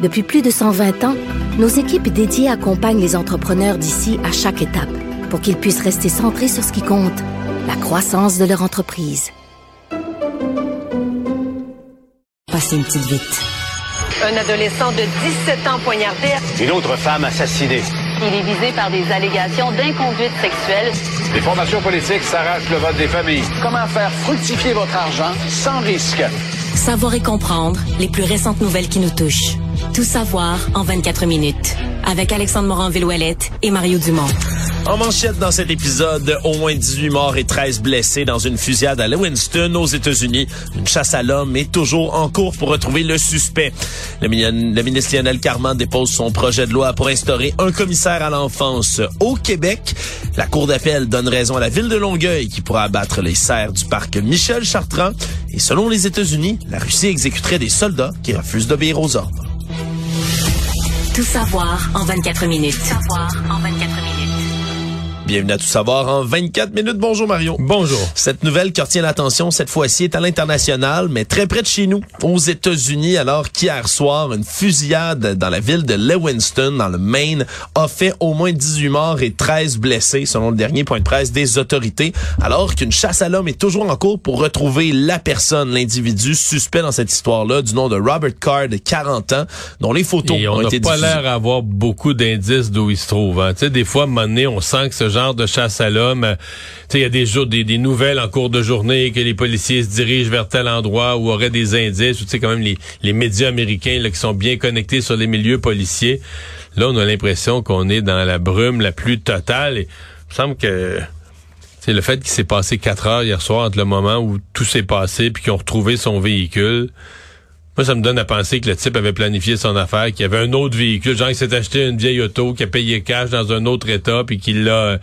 Depuis plus de 120 ans, nos équipes dédiées accompagnent les entrepreneurs d'ici à chaque étape pour qu'ils puissent rester centrés sur ce qui compte, la croissance de leur entreprise. Passez une petite vite. Un adolescent de 17 ans poignardé. Une autre femme assassinée. Il est visé par des allégations d'inconduite sexuelle. Les formations politiques s'arrachent le vote des familles. Comment faire fructifier votre argent sans risque? Savoir et comprendre les plus récentes nouvelles qui nous touchent. Tout savoir en 24 minutes. Avec Alexandre Morin-Villouellette et Mario Dumont. En manchette dans cet épisode, au moins 18 morts et 13 blessés dans une fusillade à Lewiston, aux États-Unis. Une chasse à l'homme est toujours en cours pour retrouver le suspect. Le, ministre Lionel Carman dépose son projet de loi pour instaurer un commissaire à l'enfance au Québec. La Cour d'appel donne raison à la ville de Longueuil qui pourra abattre les serres du parc Michel Chartrand. Et selon les États-Unis, la Russie exécuterait des soldats qui refusent d'obéir aux ordres. Tout savoir en 24 minutes. Tout savoir en 24 minutes. Bienvenue à Tout savoir en 24 minutes. Bonjour Mario. Bonjour. Cette nouvelle qui retient l'attention cette fois-ci est à l'international, mais très près de chez nous, aux États-Unis, alors qu'hier soir, une fusillade dans la ville de Lewiston, dans le Maine, a fait au moins 18 morts et 13 blessés, selon le dernier point de presse des autorités, alors qu'une chasse à l'homme est toujours en cours pour retrouver la personne, l'individu suspect dans cette histoire-là, du nom de Robert Carr, de 40 ans, dont les photos et on ont n'a été pas diffusées. l'air d'avoir beaucoup d'indices d'où il se trouve. Hein. Tu sais, des fois, à un moment donné, on sent que ce genre de chasse à l'homme, euh, il y a des, jours, des, nouvelles en cours de journée que les policiers se dirigent vers tel endroit où aurait des indices. Tu sais, quand même, les, médias américains qui sont bien connectés sur les milieux policiers. Là, on a l'impression qu'on est dans la brume la plus totale. Il me semble que c'est le fait qu'il s'est passé quatre heures hier soir entre le moment où tout s'est passé puis qu'ils ont retrouvé son véhicule. Moi, ça me donne à penser que le type avait planifié son affaire, qu'il avait un autre véhicule, genre il s'est acheté une vieille auto, qu'il a payé cash dans un autre état, puis qu'il l'a,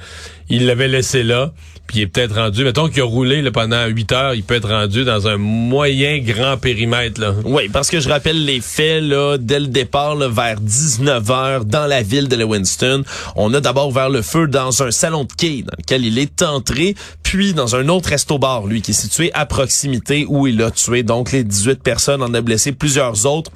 il l'avait laissé là, puis il est peut-être rendu, mettons qu'il a roulé pendant 8 heures, il peut être rendu dans un moyen grand périmètre. Oui, parce que je rappelle les faits là dès le départ là, vers 19h dans la ville de Lewiston. On a d'abord ouvert le feu dans un salon de quai dans lequel il est entré, puis dans un autre resto-bar, lui, qui est situé à proximité où il a tué donc les 18 personnes, en a blessé plusieurs autres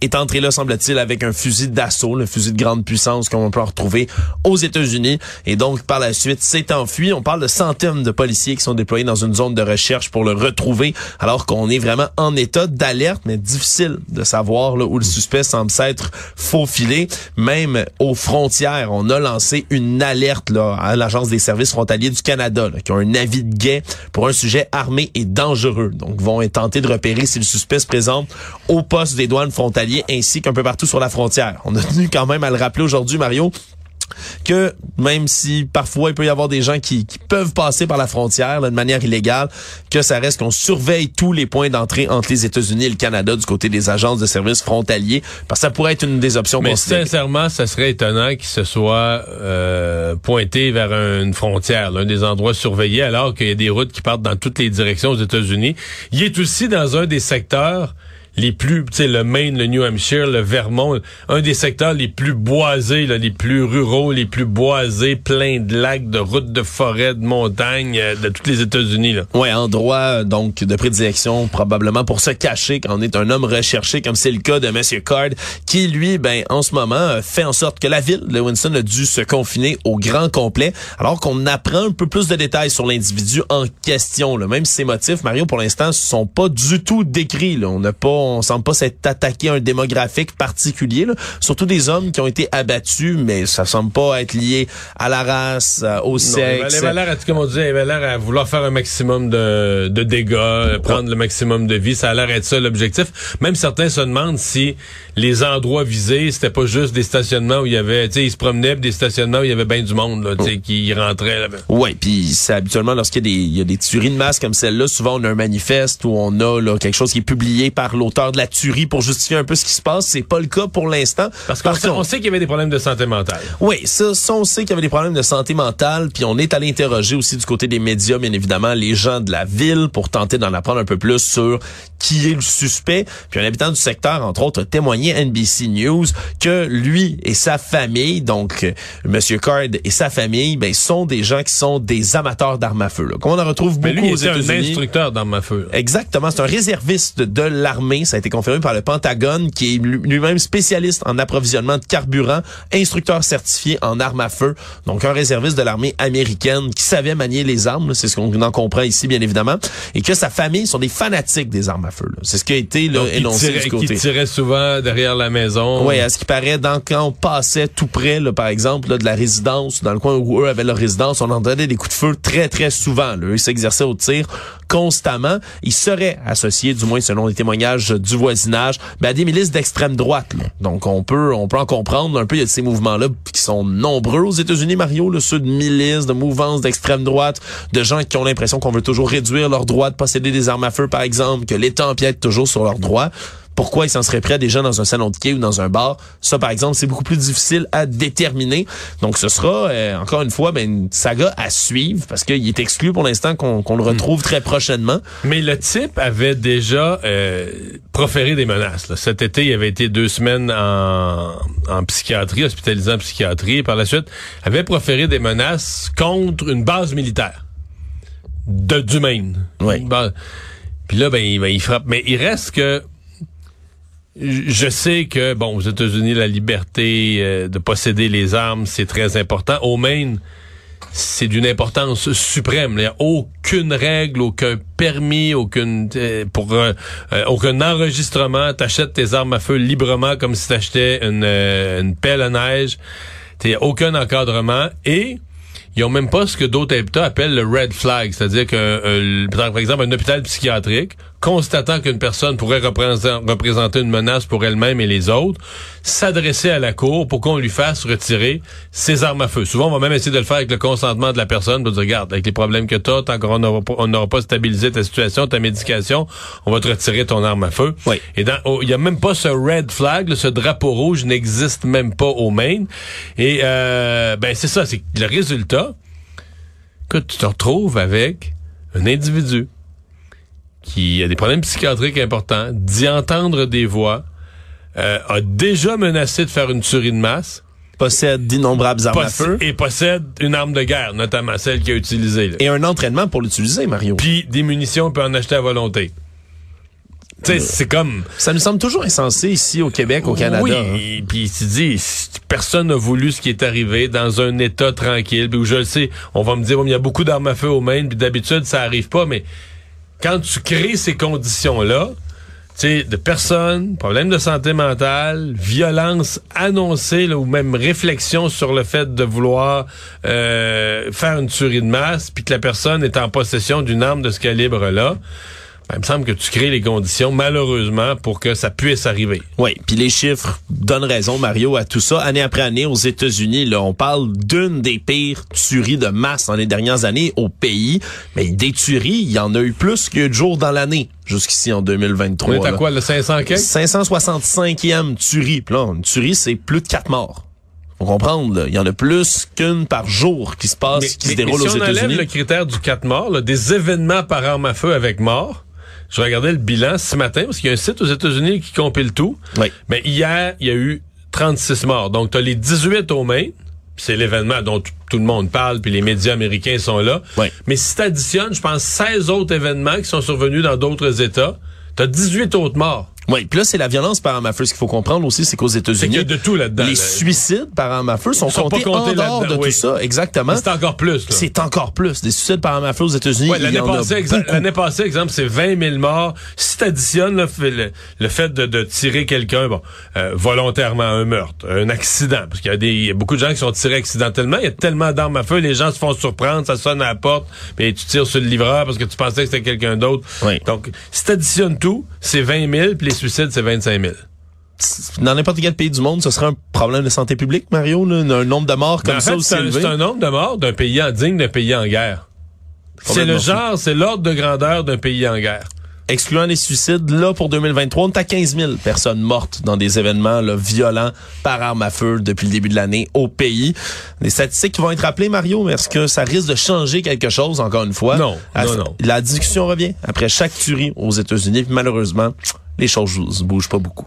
est entré là, semble-t-il, avec un fusil d'assaut, le fusil de grande puissance qu'on peut retrouver aux États-Unis. Et donc, par la suite, s'est enfui. On parle de centaines de policiers qui sont déployés dans une zone de recherche pour le retrouver, alors qu'on est vraiment en état d'alerte, mais difficile de savoir là, où le suspect semble s'être faufilé. Même aux frontières, on a lancé une alerte là, à l'Agence des services frontaliers du Canada, là, qui ont un avis de guet pour un sujet armé et dangereux. Donc, vont tenter de repérer si le suspect se présente au poste des douanes frontalières ainsi qu'un peu partout sur la frontière. On a tenu quand même à le rappeler aujourd'hui, Mario, que même si parfois il peut y avoir des gens qui, qui peuvent passer par la frontière là, de manière illégale, que ça reste qu'on surveille tous les points d'entrée entre les États-Unis et le Canada du côté des agences de services frontaliers, parce que ça pourrait être une des options Mais sincèrement, ça serait étonnant qu'il se soit euh, pointé vers une frontière, l'un des endroits surveillés, alors qu'il y a des routes qui partent dans toutes les directions aux États-Unis. Il est aussi dans un des secteurs les plus, tu sais, le Maine, le New Hampshire, le Vermont, un des secteurs les plus boisés, les plus ruraux, les plus boisés, plein de lacs, de routes, de forêts, de montagnes, euh, de tous les États-Unis. Ouais, endroit donc de prédilection probablement pour se cacher quand on est un homme recherché, comme c'est le cas de Monsieur Card, qui lui, ben en ce moment euh, fait en sorte que la ville de Winston a dû se confiner au grand complet, alors qu'on apprend un peu plus de détails sur l'individu en question. Là. Même ses motifs, Mario, pour l'instant, sont pas du tout décrits. On n'a pas on semble pas s'être attaqué à un démographique particulier, là. surtout des hommes qui ont été abattus, mais ça semble pas être lié à la race, euh, au Non, sexe. il avait l'air, comme on dit, il avait l'air à vouloir faire un maximum de, de dégâts, euh, prendre le maximum de vie. Ça a l'air être ça l'objectif. Même certains se demandent si les endroits visés, c'était pas juste des stationnements où il y avait, tu sais, ils se promenaient, des stationnements où il y avait bien du monde, là, tu sais, qui rentraient là Ouais, puis c'est habituellement lorsqu'il y a des il y a des tueries de masse comme celle-là, souvent on a un manifeste où on a là, quelque chose qui est publié par l'auteur l'auteur de la tuerie pour justifier un peu ce qui se passe. C'est pas le cas pour l'instant. Parce qu'on Par sait, contre- on sait qu'il y avait des problèmes de santé mentale. oui, ça, ça, on sait qu'il y avait des problèmes de santé mentale, puis on est allé interroger aussi du côté des médias, bien évidemment, les gens de la ville pour tenter d'en apprendre un peu plus sur qui est le suspect. Puis un habitant du secteur, entre autres, a témoigné à NBC News que lui et sa famille, donc euh, Monsieur Card et sa famille, ben sont des gens qui sont des amateurs d'armes à feu. Là. Comme on en retrouve Mais beaucoup lui, aux était un États-Unis. instructeur d'armes à feu. Exactement, c'est un réserviste de l'armée, ça a été confirmé par le Pentagone qui est lui-même spécialiste en approvisionnement de carburant, instructeur certifié en armes à feu, donc un réserviste de l'armée américaine qui savait manier les armes, c'est ce qu'on en comprend ici bien évidemment, et que sa famille sont des fanatiques des armes à feu. C'est ce qui a été là, Donc, il énoncé tirait, du côté. qui tirait souvent derrière la maison. Oui, à ce qui paraît, dans, quand on passait tout près, là, par exemple, là, de la résidence, dans le coin où eux avaient leur résidence, on entendait des coups de feu très, très souvent. Là. Eux s'exerçaient au tir constamment. Ils seraient associés, du moins selon les témoignages du voisinage, ben, à des milices d'extrême droite. là. Donc, on peut, on peut en comprendre un peu. Il y a de ces mouvements-là qui sont nombreux aux États-Unis, Mario, là, ceux de milices, de mouvances d'extrême droite, de gens qui ont l'impression qu'on veut toujours réduire leur droit de posséder des armes à feu, par exemple, que l'État empiète toujours sur leurs droits. Pourquoi ils s'en seraient prêts des gens dans un salon de quai ou dans un bar? Ça, par exemple, c'est beaucoup plus difficile à déterminer. Donc, ce sera, euh, encore une fois, ben, une saga à suivre parce qu'il est exclu pour l'instant qu'on le retrouve très prochainement. Mais le type avait déjà euh, proféré des menaces. là. Cet été, il avait été deux semaines en, en psychiatrie, hospitalisé en psychiatrie. Par la suite, avait proféré des menaces contre une base militaire de du Maine. Oui. Puis là, ben, il, ben, il frappe. Mais il reste que je sais que, bon, aux États-Unis, la liberté euh, de posséder les armes, c'est très important. Au Maine, c'est d'une importance suprême. Il n'y a aucune règle, aucun permis, aucune euh, pour euh, aucun enregistrement. T'achètes tes armes à feu librement comme si t'achetais une, euh, une pelle à neige. T'as aucun encadrement et ils ont même pas ce que d'autres États appellent le red flag, c'est-à-dire que euh, par exemple un hôpital psychiatrique constatant qu'une personne pourrait représenter, une menace pour elle-même et les autres, s'adresser à la cour pour qu'on lui fasse retirer ses armes à feu. Souvent, on va même essayer de le faire avec le consentement de la personne pour dire, regarde, avec les problèmes que tu as, tant qu'on n'aura pas, on n'aura pas stabilisé ta situation, ta médication, on va te retirer ton arme à feu. Oui. Et dans, oh, il y a même pas ce red flag, là, ce drapeau rouge n'existe même pas au Maine. Et euh, ben c'est ça, c'est le résultat que tu te retrouves avec un individu qui a des problèmes psychiatriques importants, d'y entendre des voix, euh, a déjà menacé de faire une tuerie de masse Possède d'innombrables armes à feu et possède une arme de guerre, notamment celle qu'il a utilisée. là. et un entraînement pour l'utiliser, Mario. Puis des munitions, on peut en acheter à volonté. Sais, c'est comme... Ça nous semble toujours insensé ici au Québec, au Canada. hein. Oui, puis tu dis, personne n'a voulu ce qui est arrivé dans un état tranquille, puis où je le sais, on va me dire, bon, il y a beaucoup d'armes à feu au Maine, puis d'habitude, ça arrive pas, mais quand tu crées ces conditions-là, tu sais, de personnes, problème de santé mentale, violence annoncée, ou même réflexion sur le fait de vouloir euh, faire une tuerie de masse, puis que la personne est en possession d'une arme de ce calibre-là, ben, il me semble que tu crées les conditions, malheureusement, pour que ça puisse arriver. Oui, puis les chiffres donnent raison, Mario, à tout ça. Année après année, aux États-Unis, là, on parle d'une des pires tueries de masse dans les dernières années au pays. Mais des tueries, il y en a eu plus que de jours dans l'année, jusqu'ici en 2023. On est à là. quoi, le 500 quelques? 565e tuerie. Puis là, une tuerie, c'est plus de quatre morts. Faut comprendre, là. il y en a plus qu'une par jour qui se passe, qui se déroule si aux on enlève États-Unis. le critère du 4 morts, là, des événements par arme à feu avec mort, je regardais le bilan ce matin, parce qu'il y a un site aux États-Unis qui compile tout. Oui. Mais hier, il y a eu 36 morts. Donc, tu as les 18 au Maine, c'est l'événement dont tout le monde parle, puis les médias américains sont là. Oui. Mais si tu additionnes, je pense, 16 autres événements qui sont survenus dans d'autres États, tu as 18 autres morts. Oui, puis là, c'est la violence par arme à feu. Ce qu'il faut comprendre aussi, c'est qu'aux États-Unis, a de tout là-dedans. les là. suicides par arme à feu sont, sont pas comptés, en dehors de tout ça. Exactement. C'est encore plus. C'est encore plus. Des suicides par arme à feu aux États-Unis, Ouais, l'année passée, exa- exemple, c'est 20 000 morts. Si t'additionnes le, le fait de, de tirer quelqu'un, bon, euh, volontairement, un meurtre, un accident, parce qu'il y a des, il y a beaucoup de gens qui sont tirés accidentellement. Il y a tellement d'armes à feu, les gens se font surprendre, ça sonne à la porte, mais tu tires sur le livreur parce que tu pensais que c'était quelqu'un d'autre. Oui. Donc, si t'additionnes tout, c'est 20 000, puis les suicides, c'est 25 000. Dans n'importe quel pays du monde, ce serait un problème de santé publique, Mario, là, un nombre de morts comme ça aussi c'est un, nombre de morts d'un pays en digne d'un pays en guerre. C'est le genre, c'est l'ordre de grandeur d'un pays en guerre. excluant les suicides, là, pour 2023, on est à 15 000 personnes mortes dans des événements là, violents par arme à feu depuis le début de l'année au pays. Des statistiques qui vont être rappelées, Mario, mais est-ce que ça risque de changer quelque chose, encore une fois? Non, À- non, non. La discussion revient après chaque tuerie aux États-Unis? Malheureusement, les choses bougent pas beaucoup.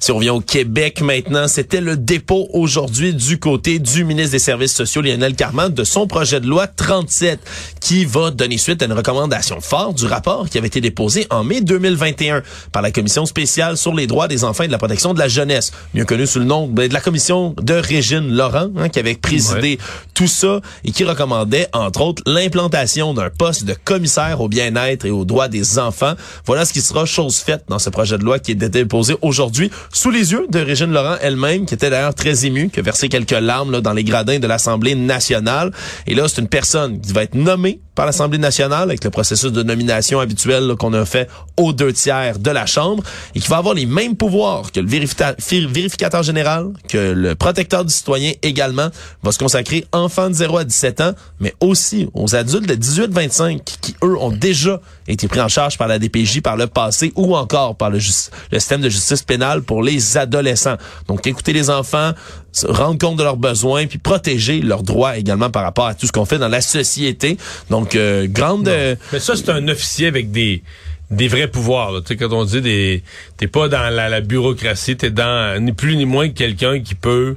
Si on revient au Québec maintenant, c'était le dépôt aujourd'hui du côté du ministre des Services sociaux, Lionel Carman, de son projet de loi 37, qui va donner suite à une recommandation forte du rapport qui avait été déposé en mai 2021 par la Commission spéciale sur les droits des enfants et de la protection de la jeunesse, mieux connue sous le nom ben, de la Commission de Régine Laurent, hein, qui avait présidé tout ça et qui recommandait, entre autres, l'implantation d'un poste de commissaire au bien-être et aux droits des enfants. Voilà ce qui sera chose faite dans ce projet de loi qui est déposé aujourd'hui sous les yeux de Régine Laurent elle-même, qui était d'ailleurs très émue, qui a versé quelques larmes là, dans les gradins de l'Assemblée nationale. Et là, c'est une personne qui va être nommée par l'Assemblée nationale avec le processus de nomination habituel qu'on a fait aux deux tiers de la Chambre et qui va avoir les mêmes pouvoirs que le vérificateur général, que le protecteur du citoyen également, va se consacrer enfants de 0 à 17 ans, mais aussi aux adultes de 18-25 qui, eux, ont déjà été pris en charge par la DPJ par le passé ou encore par le, le système de justice pénale pour les adolescents. Donc, écouter les enfants, rendre compte de leurs besoins, puis protéger leurs droits également par rapport à tout ce qu'on fait dans la société. Donc, euh, grande... euh, Mais ça, c'est un officier avec des des vrais pouvoirs. là. Tu sais, quand on dit des, t'es pas dans la, la bureaucratie, t'es dans ni plus ni moins que quelqu'un qui peut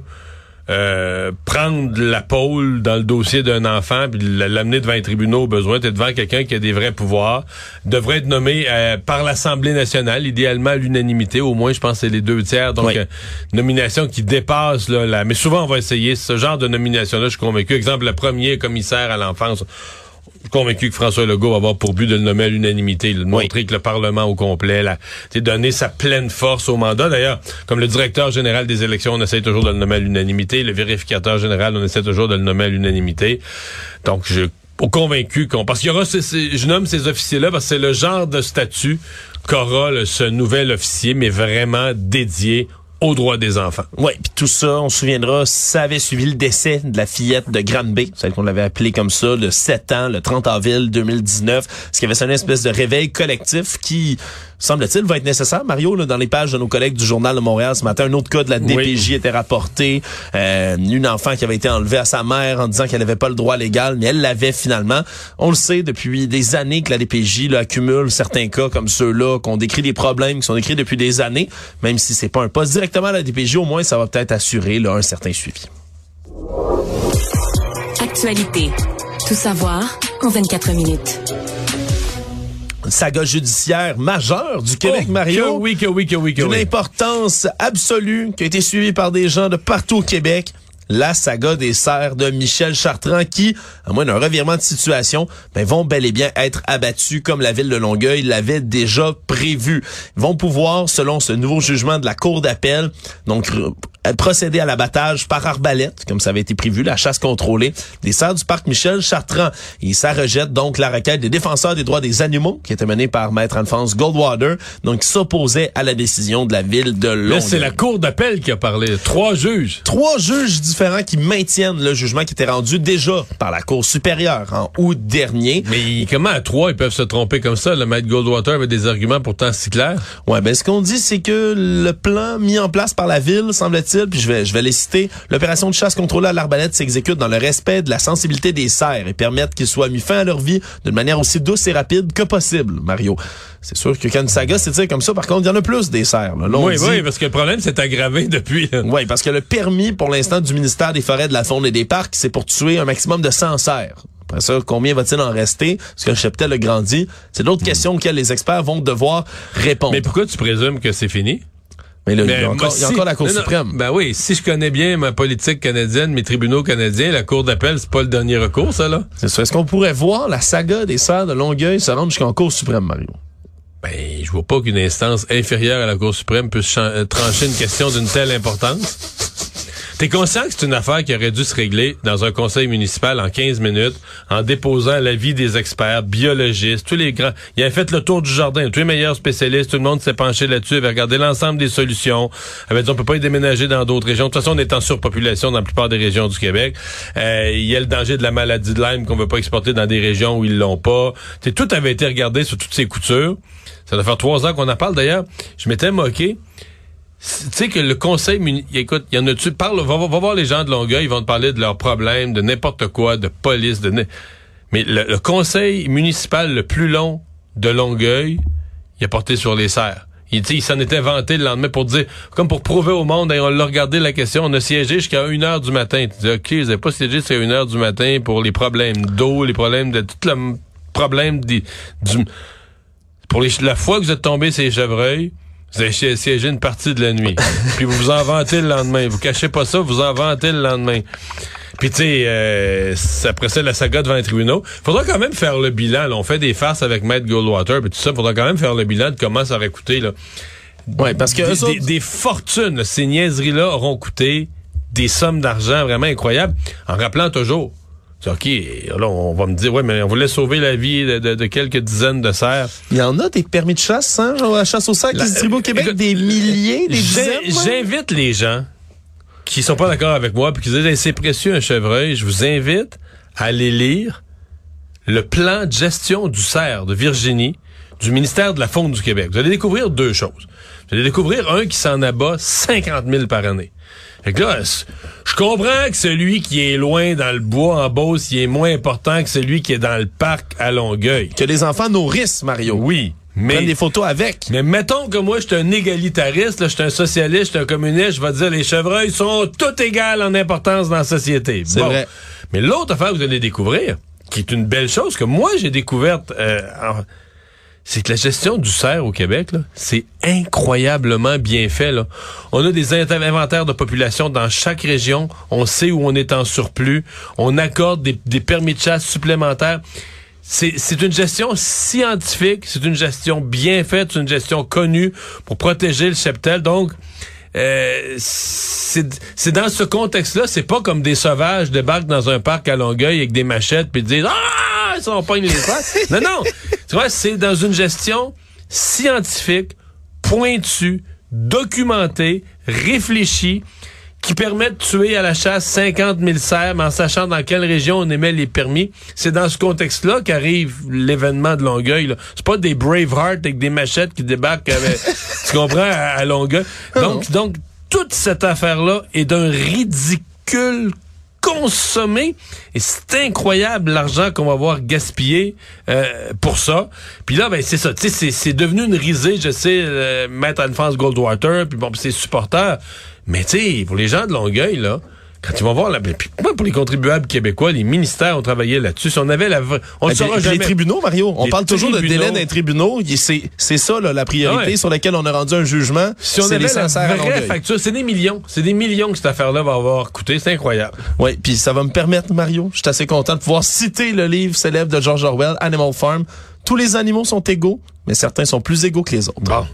euh, prendre la pôle dans le dossier d'un enfant puis l'amener devant les tribunaux au besoin. T'es devant quelqu'un qui a des vrais pouvoirs, devrait être nommé euh, par l'Assemblée nationale, idéalement à l'unanimité. Au moins, je pense que c'est les deux tiers. Donc, Oui. euh, nomination qui dépasse là, la. Mais souvent, on va essayer ce genre de nomination-là. Je suis convaincu. Exemple, le premier commissaire à l'enfance. Je suis convaincu que François Legault va avoir pour but de le nommer à l'unanimité, de montrer que le Parlement au complet, là, donner sa pleine force au mandat. D'ailleurs, comme le directeur général des élections, on essaie toujours de le nommer à l'unanimité. Le vérificateur général, on essaie toujours de le nommer à l'unanimité. Donc, je suis convaincu qu'on... Parce qu'il y aura... ces- ces- je nomme ces officiers-là parce que c'est le genre de statut qu'aura ce nouvel officier, mais vraiment dédié aux droits des enfants. Oui, puis tout ça, on se souviendra, ça avait suivi le décès de la fillette de Granby, celle qu'on l'avait appelée comme ça, le 7 ans, le 30 avril 2019, ce qui avait sonné une espèce de réveil collectif qui, semble-t-il, va être nécessaire. Mario, là, dans les pages de nos collègues du Journal de Montréal ce matin, un autre cas de la DPJ était rapporté, euh, une enfant qui avait été enlevée à sa mère en disant qu'elle n'avait pas le droit légal, mais elle l'avait finalement. On le sait depuis des années que la DPJ là, accumule certains cas comme ceux-là, qu'on décrit des problèmes qui sont décrits depuis des années, même si c'est pas un poste directement à la DPJ, au moins ça va peut-être assurer là, un certain suivi. Actualité. Tout savoir en 24 minutes. Saga judiciaire majeure du Québec, Oh, Mario. Que oui, que oui, que oui, que D'une oui. importance absolue qui a été suivie par des gens de partout au Québec. La saga des serres de Michel Chartrand qui, à moins d'un revirement de situation, ben, vont bel et bien être abattus comme la ville de Longueuil l'avait déjà prévu. Ils vont pouvoir, selon ce nouveau jugement de la Cour d'appel, donc procéder à l'abattage par arbalète, comme ça avait été prévu, la chasse contrôlée des serres du parc Michel Chartrand. Et ça rejette donc la requête des défenseurs des droits des animaux qui était menée par Maître Alphonse Goldwater, donc qui s'opposait à la décision de la ville de. Là, c'est la Cour d'appel qui a parlé. Trois juges. Trois juges différents qui maintiennent le jugement qui était rendu déjà par la Cour supérieure en août dernier. Mais comment à trois, ils peuvent se tromper comme ça? Le maître Goldwater avait des arguments pourtant si clairs. Ouais, ben ce qu'on dit, c'est que le plan mis en place par la ville, puis je vais, je vais les citer, l'opération de chasse contrôlée à l'arbalète s'exécute dans le respect de la sensibilité des cerfs et permettre qu'ils soient mis fin à leur vie d'une manière aussi douce et rapide que possible, Mario. C'est sûr que quand une saga s'étire comme ça, par contre, il y en a plus des cerfs. Là. Oui, dit- oui, parce que le problème s'est aggravé depuis. là. Oui, parce que le permis pour l'instant du ministère des Forêts, de la Faune et des Parcs, c'est pour tuer un maximum de 100 cerfs. Après ça, combien va-t-il en rester? Parce que le cheptel a grandi. C'est d'autres questions auxquelles les experts vont devoir répondre. Mais pourquoi tu présumes que c'est fini? Mais là, il y a encore, moi, il y a si- encore la Cour non, suprême. Ben oui, si je connais bien ma politique canadienne, mes tribunaux canadiens, la Cour d'appel, c'est pas le dernier recours, ça, là? C'est ça. Est-ce qu'on pourrait voir la saga des serres de Longueuil se rendre jusqu'en Cour suprême, Mario? Ben, je vois pas qu'une instance inférieure à la Cour suprême puisse euh, trancher une question d'une telle importance. T'es conscient que c'est une affaire qui aurait dû se régler dans un conseil municipal en 15 minutes, en déposant l'avis des experts, biologistes, tous les grands. Il avait fait le tour du jardin, tous les meilleurs spécialistes, tout le monde s'est penché là-dessus, avait regardé l'ensemble des solutions, avait dit on peut pas y déménager dans d'autres régions. De toute façon, on est en surpopulation dans la plupart des régions du Québec. Euh, il y a le danger de la maladie de Lyme qu'on veut pas exporter dans des régions où ils l'ont pas. T'sais, tout avait été regardé sur toutes ces coutures. Ça doit faire trois ans qu'on en parle d'ailleurs. Je m'étais moqué. Tu sais que le conseil écoute, il y en a tu parle va, voir les gens de Longueuil, ils vont te parler de leurs problèmes, de n'importe quoi, de police, de mais le, conseil municipal le plus long de Longueuil, il a porté sur les serres. Il, sais, il s'en était vanté le lendemain pour dire, comme pour prouver au monde, Hey, on l'a regardé la question, on a siégé jusqu'à 1 heure du matin. Tu dis, OK, vous n'avez pas siégé jusqu'à 1 heure du matin pour les problèmes d'eau, les problèmes de tout le problème du, pour les, la fois que vous êtes tombé ces chevreuils, vous avez si- siégé une partie de la nuit. Puis vous vous en vantez le lendemain. Vous cachez pas ça, vous en vantez le lendemain. Puis tu sais, euh, après ça, la saga devant les tribunaux. Faudra quand même faire le bilan. là. On fait des farces avec Matt Goldwater, puis tout ça. Faudra quand même faire le bilan de comment ça aurait coûté. Là. Ouais, parce que des, des- fortunes. Ces niaiseries-là auront coûté des sommes d'argent vraiment incroyables. En rappelant toujours, OK, là, on va me dire, ouais, mais on voulait sauver la vie de, de- de quelques dizaines de cerfs. Il y en a des permis de chasse, hein, genre la chasse au sac qui se distribue au Québec, écoute, des milliers, des dizaines. J'invite les gens qui sont pas d'accord avec moi puis qui disent Hey, c'est précieux un chevreuil. Je vous invite à aller lire le plan de gestion du cerf de Virginie du ministère de la Faune du Québec. Vous allez découvrir deux choses. Vous allez découvrir un qui s'en abat 50 000 par année. Fait que là, je comprends que celui qui est loin dans le bois en Beauce, il est moins important que celui qui est dans le parc à Longueuil. Que les enfants nourrissent, Mario. Oui, mais des photos avec. mais mettons que moi, je suis un égalitariste, je suis un socialiste, je suis un communiste, je vais dire les chevreuils sont toutes égales en importance dans la société. C'est vrai. Mais l'autre affaire que vous allez découvrir, qui est une belle chose que moi j'ai découverte, euh, en- c'est que la gestion du cerf au Québec, c'est incroyablement bien fait. Là. On a des inventaires de population dans chaque région. On sait où on est en surplus. On accorde des, des permis de chasse supplémentaires. C'est une gestion scientifique, c'est une gestion bien faite, c'est une gestion connue pour protéger le cheptel. Donc, euh, c'est dans ce contexte-là, c'est pas comme des sauvages débarquent dans un parc à Longueuil avec des machettes puis disent ah ils sont pognent les non non, tu vois, c'est dans une gestion scientifique, pointue, documentée, réfléchie qui permet de tuer à la chasse 50 000 cerfs, en sachant dans quelle région on émet les permis. C'est dans ce contexte-là qu'arrive l'événement de Longueuil. C'est pas des Braveheart avec des machettes qui débarquent, avec, tu comprends, à, à Longueuil. Donc, donc, toute cette affaire-là est d'un ridicule consommé et c'est incroyable l'argent qu'on va voir gaspillé euh, pour ça. Puis là ben c'est ça, tu sais c'est devenu une risée, je sais euh, mettre Anne-France Goldwater puis bon puis ses supporters. Mais tu sais pour les gens de Longueuil là, quand ils vont voir la pour les contribuables québécois, les ministères ont travaillé là-dessus. Si on avait la vraie- on Puis saura les tribunaux, Mario, on Les parle toujours de délai d'un tribunaux. C'est c'est ça là, la priorité Ah ouais. sur laquelle on a rendu un jugement. Si on c'est avait les la vraie facture, c'est des millions. C'est des millions que cette affaire-là va avoir coûté. C'est incroyable. Oui, puis ça va me permettre, Mario, je suis assez content de pouvoir citer le livre célèbre de George Orwell, Animal Farm. Tous les animaux sont égaux, mais certains sont plus égaux que les autres. Bon.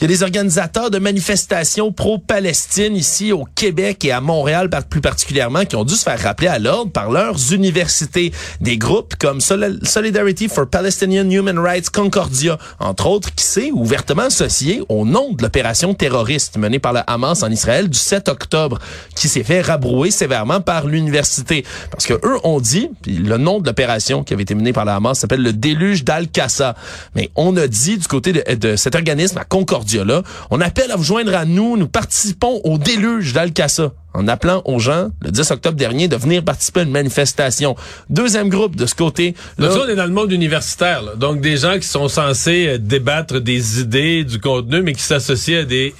Il y a des organisateurs de manifestations pro-Palestine ici au Québec et à Montréal plus particulièrement qui ont dû se faire rappeler à l'ordre par leurs universités. Des groupes comme Sol- Solidarity for Palestinian Human Rights Concordia, entre autres, qui s'est ouvertement associé au nom de l'opération terroriste menée par le Hamas en Israël du 7 octobre, qui s'est fait rabrouer sévèrement par l'université. Parce que eux ont dit, le nom de l'opération qui avait été menée par le Hamas s'appelle le déluge d'Al-Qassa. Mais on a dit du côté de, de cet organisme à Concordia là, on appelle à vous joindre à nous, nous participons au déluge d'Al-Qassa en appelant aux gens le 10 octobre dernier de venir participer à une manifestation. Deuxième groupe de ce côté, là, ça, on est dans le monde universitaire. là. Donc des gens qui sont censés euh, débattre des idées, du contenu, mais qui s'associent à des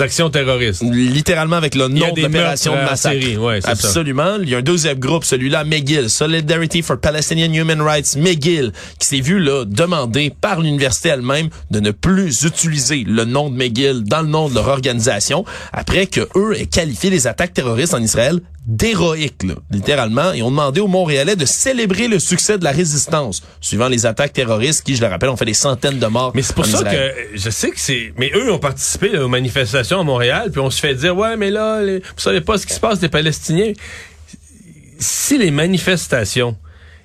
actions terroristes. littéralement avec le nom de l'opération de en massacre. série, ouais, c'est ça. Absolument. Il y a un deuxième groupe, celui-là, McGill, Solidarity for Palestinian Human Rights, McGill, qui s'est vu là demander par l'université elle-même de ne plus utiliser le nom de McGill dans le nom de leur organisation après que eux aient qualifié les attaques terroristes en Israël d'héroïques, littéralement, et ont demandé aux Montréalais de célébrer le succès de la résistance, suivant les attaques terroristes qui, je le rappelle, ont fait des centaines de morts. Mais c'est pour en ça Israël. que je sais que c'est. Mais eux ont participé aux manifestations à Montréal, puis on se fait dire ouais, mais là, les- vous savez pas ce qui se passe des Palestiniens. Si les manifestations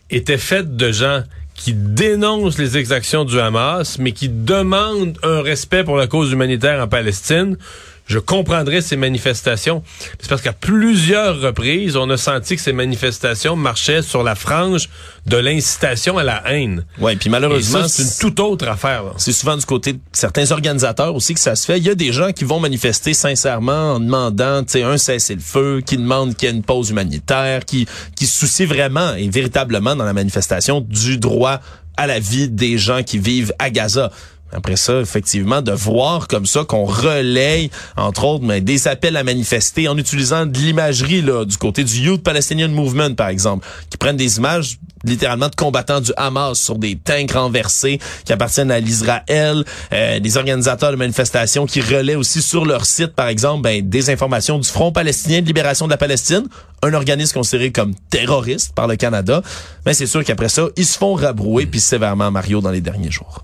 étaient faites de gens qui dénoncent les exactions du Hamas, mais qui demandent un respect pour la cause humanitaire en Palestine, je comprendrais ces manifestations. C'est parce qu'à plusieurs reprises, on a senti que ces manifestations marchaient sur la frange de l'incitation à la haine. Ouais, puis malheureusement, c'est une toute autre affaire. C'est souvent du côté de certains organisateurs aussi que ça se fait. Il y a des gens qui vont manifester sincèrement en demandant tu sais, un cessez-le-feu, qui demandent qu'il y ait une pause humanitaire, qui, qui se soucient vraiment et véritablement dans la manifestation du droit à la vie des gens qui vivent à Gaza. Après ça, effectivement, de voir comme ça qu'on relaye, entre autres, mais des appels à manifester en utilisant de l'imagerie là du côté du Youth Palestinian Movement, par exemple, qui prennent des images littéralement de combattants du Hamas sur des tanks renversés qui appartiennent à l'Israël, euh, des organisateurs de manifestations qui relaient aussi sur leur site, par exemple, ben, des informations du Front palestinien de libération de la Palestine, un organisme considéré comme terroriste par le Canada. Mais c'est sûr qu'après ça, ils se font rabrouer puis sévèrement Mario dans les derniers jours.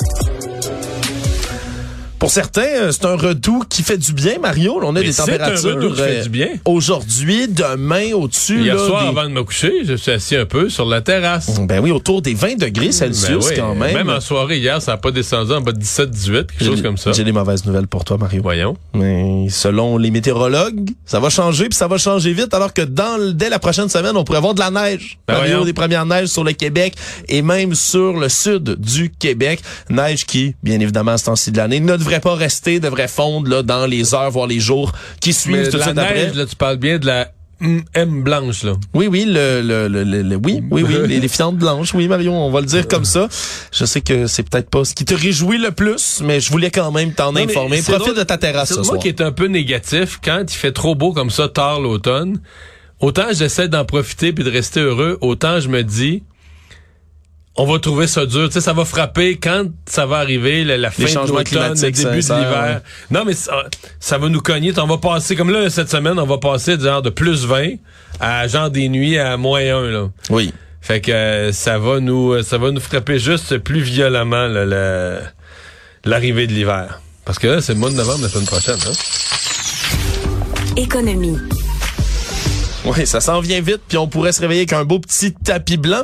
Pour certains, euh, c'est un redout qui fait du bien, Mario. On a Mais des c'est un températures redout qui fait euh, du bien. aujourd'hui, demain, au-dessus. Hier là, soir, des- avant de me coucher, je suis assis un peu sur la terrasse. Ben oui, autour des 20 degrés Celsius Ben oui, quand même. Même en soirée, hier, ça n'a pas descendu en bas de 17-18, quelque J'ai- chose comme ça. J'ai des mauvaises nouvelles pour toi, Mario. Voyons. Mais selon les météorologues, ça va changer puis ça va changer vite alors que dans dès la prochaine semaine, on pourrait avoir de la neige. Ben Mario, voyons. des premières neiges sur le Québec et même sur le sud du Québec. Neige qui, bien évidemment, à ce temps-ci de l'année, ne devrait pas rester, devrait fondre là, dans les heures, voire les jours qui suivent tout de suite après. là, tu parles bien de la M, blanche, là. Oui, oui, le, le, le, le- le- oui, oui, oui, les, les fientes blanches. Oui, Mario, on va le dire comme ça. Je sais que c'est peut-être pas ce qui te réjouit le plus, mais je voulais quand même t'en informer. Profite drôle- de ta terrasse C'est ce moi soir. qui est un peu négatif quand il fait trop beau comme ça tard l'automne. Autant j'essaie d'en profiter puis de rester heureux, autant je me dis on va trouver ça dur, tu sais ça va frapper quand ça va arriver la, la fin de l'automne, le début de l'hiver. ouais. Non mais ça, ça va nous cogner, on va passer comme là cette semaine, on va passer de genre de plus 20 à genre des nuits à moins 1 là. Oui. Fait que euh, ça va nous euh, ça va nous frapper juste plus violemment l'arrivée de l'hiver. Parce que là, c'est le mois de novembre la semaine prochaine. Hein? Économie. Oui, ça s'en vient vite, puis on pourrait se réveiller avec un beau petit tapis blanc.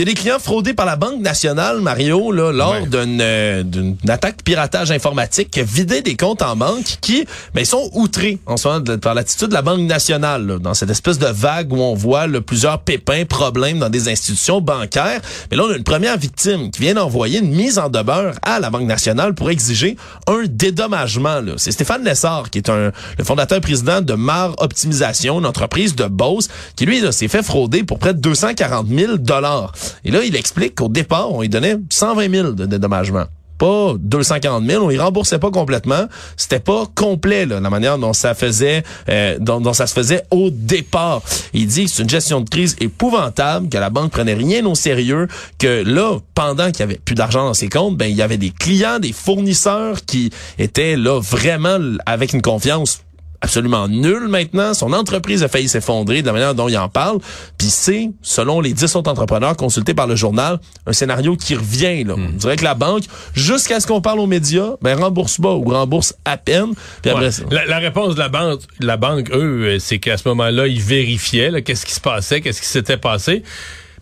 Il y a des clients fraudés par la Banque nationale, Mario, là, lors Ouais. d'une euh, d'une attaque piratage informatique qui a vidé des comptes en banque qui ben, sont outrés en ce moment de- par l'attitude de la Banque nationale, là, dans cette espèce de vague où on voit là, plusieurs pépins, problèmes dans des institutions bancaires. Mais là, on a une première victime qui vient d'envoyer une mise en demeure à la Banque nationale pour exiger un dédommagement. là. C'est Stéphane Lessard, qui est un, le fondateur et président de Mar Optimisation, une entreprise de Beauce, qui lui s'est fait frauder pour près de 240 000 dollars. Et là, il explique qu'au départ, on lui donnait 120 000 de dédommagement. Pas 240 000, on y remboursait pas complètement. C'était pas complet la manière dont ça faisait, euh, dont, ça se faisait au départ. Il dit c'est une gestion de crise épouvantable, que la banque prenait rien au sérieux, que là, pendant qu'il y avait plus d'argent dans ses comptes, ben il y avait des clients, des fournisseurs qui étaient là vraiment avec une confiance absolument nul maintenant. Son entreprise a failli s'effondrer de la manière dont il en parle. Puis c'est, selon les 10 autres entrepreneurs consultés par le journal, un scénario qui revient. Là. On dirait que la banque, jusqu'à ce qu'on parle aux médias, ben rembourse pas ou rembourse à peine. Puis après Ouais. ça- La, la réponse de la banque, la banque, eux, c'est qu'à ce moment-là, ils vérifiaient qu'est-ce qui se passait, qu'est-ce qui s'était passé.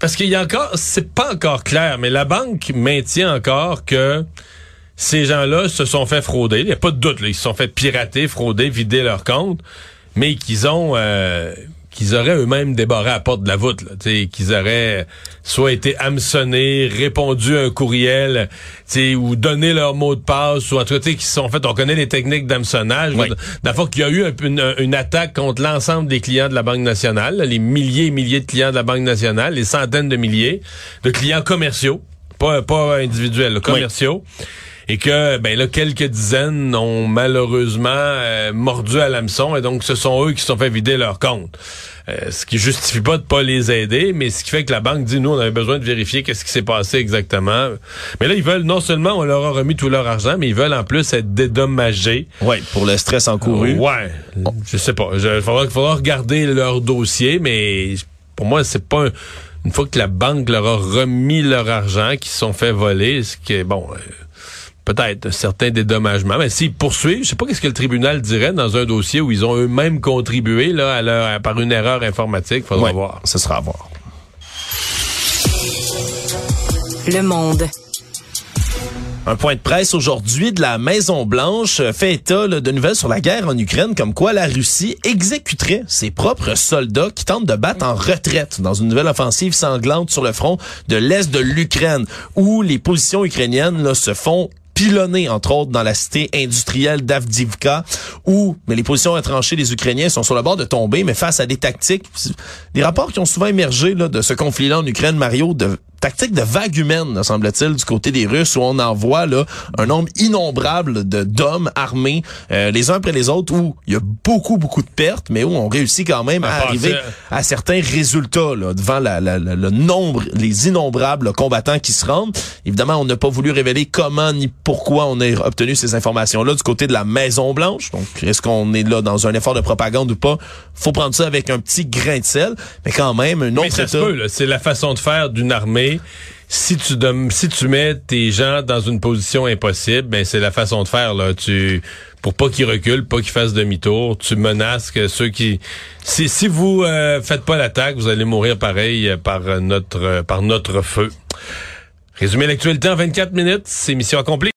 Parce qu'il y a encore, c'est pas encore clair, mais la banque maintient encore que ces gens-là se sont fait frauder. Il n'y a pas de doute, là, ils se sont fait pirater, frauder, vider leur compte, mais qu'ils ont euh, qu'ils auraient eux-mêmes débarré à la porte de la voûte, là, tu sais, qu'ils auraient soit été hameçonnés, répondu à un courriel, tu sais, ou donné leur mot de passe, ou en tout cas, se sont fait, on connaît les techniques d'hameçonnage. Oui. Fois qu'il y a eu un- une, une attaque contre l'ensemble des clients de la Banque nationale, là, les milliers et milliers de clients de la Banque nationale, les centaines de milliers de clients commerciaux, pas, pas individuels, commerciaux. Et que ben là quelques dizaines ont malheureusement euh, mordu à l'hameçon et donc ce sont eux qui se sont fait vider leur compte. Euh, ce qui justifie pas de pas les aider, mais ce qui fait que la banque dit nous on avait besoin de vérifier qu'est-ce qui s'est passé exactement. Mais là ils veulent non seulement on leur a remis tout leur argent, mais ils veulent en plus être dédommagés. Ouais, pour le stress encouru. ouais, je sais pas. Il faudra, faudra regarder leur dossier, mais pour moi c'est pas un- une fois que la banque leur a remis leur argent, qu'ils se sont fait voler, ce qui est bon. euh, Peut-être un certain dédommagement. Mais s'ils poursuivent, je sais pas qu'est-ce que le tribunal dirait dans un dossier où ils ont eux-mêmes contribué là, à leur, à- par une erreur informatique. Faudra Ouais, voir. ce sera à voir. Le monde. Un point de presse aujourd'hui de la Maison Blanche fait état là, de nouvelles sur la guerre en Ukraine, comme quoi la Russie exécuterait ses propres soldats qui tentent de battre en retraite dans une nouvelle offensive sanglante sur le front de l'est de l'Ukraine, où les positions ukrainiennes là, se font pilonner, entre autres, dans la cité industrielle d'Avdivka, où mais les positions retranchées des Ukrainiens sont sur le bord de tomber, mais face à des tactiques, des rapports qui ont souvent émergé là, de ce conflit-là en Ukraine, Mario, de tactique de vague humaine, semble-t-il, du côté des Russes, où on envoie là, un nombre innombrable de d'hommes armés, euh, les uns après les autres, où il y a beaucoup, beaucoup de pertes, mais où on réussit quand même à, arriver à certains résultats là, devant la, la- la- le nombre, les innombrables combattants qui se rendent. Évidemment, on n'a pas voulu révéler comment ni pourquoi on a obtenu ces informations-là du côté de la Maison-Blanche. Donc, est-ce qu'on est là dans un effort de propagande ou pas? Faut prendre ça avec un petit grain de sel, mais quand même, un Mais autre ça État- là. c'est la façon de faire d'une armée. Si tu si tu mets tes gens dans une position impossible, ben c'est la façon de faire là. Tu pour pas qu'ils reculent, pas qu'ils fassent demi-tour, tu menaces que ceux qui si si vous euh, faites pas l'attaque, vous allez mourir pareil euh, par notre euh, par notre feu. Résumé l'actualité en 24 minutes, c'est mission accomplie.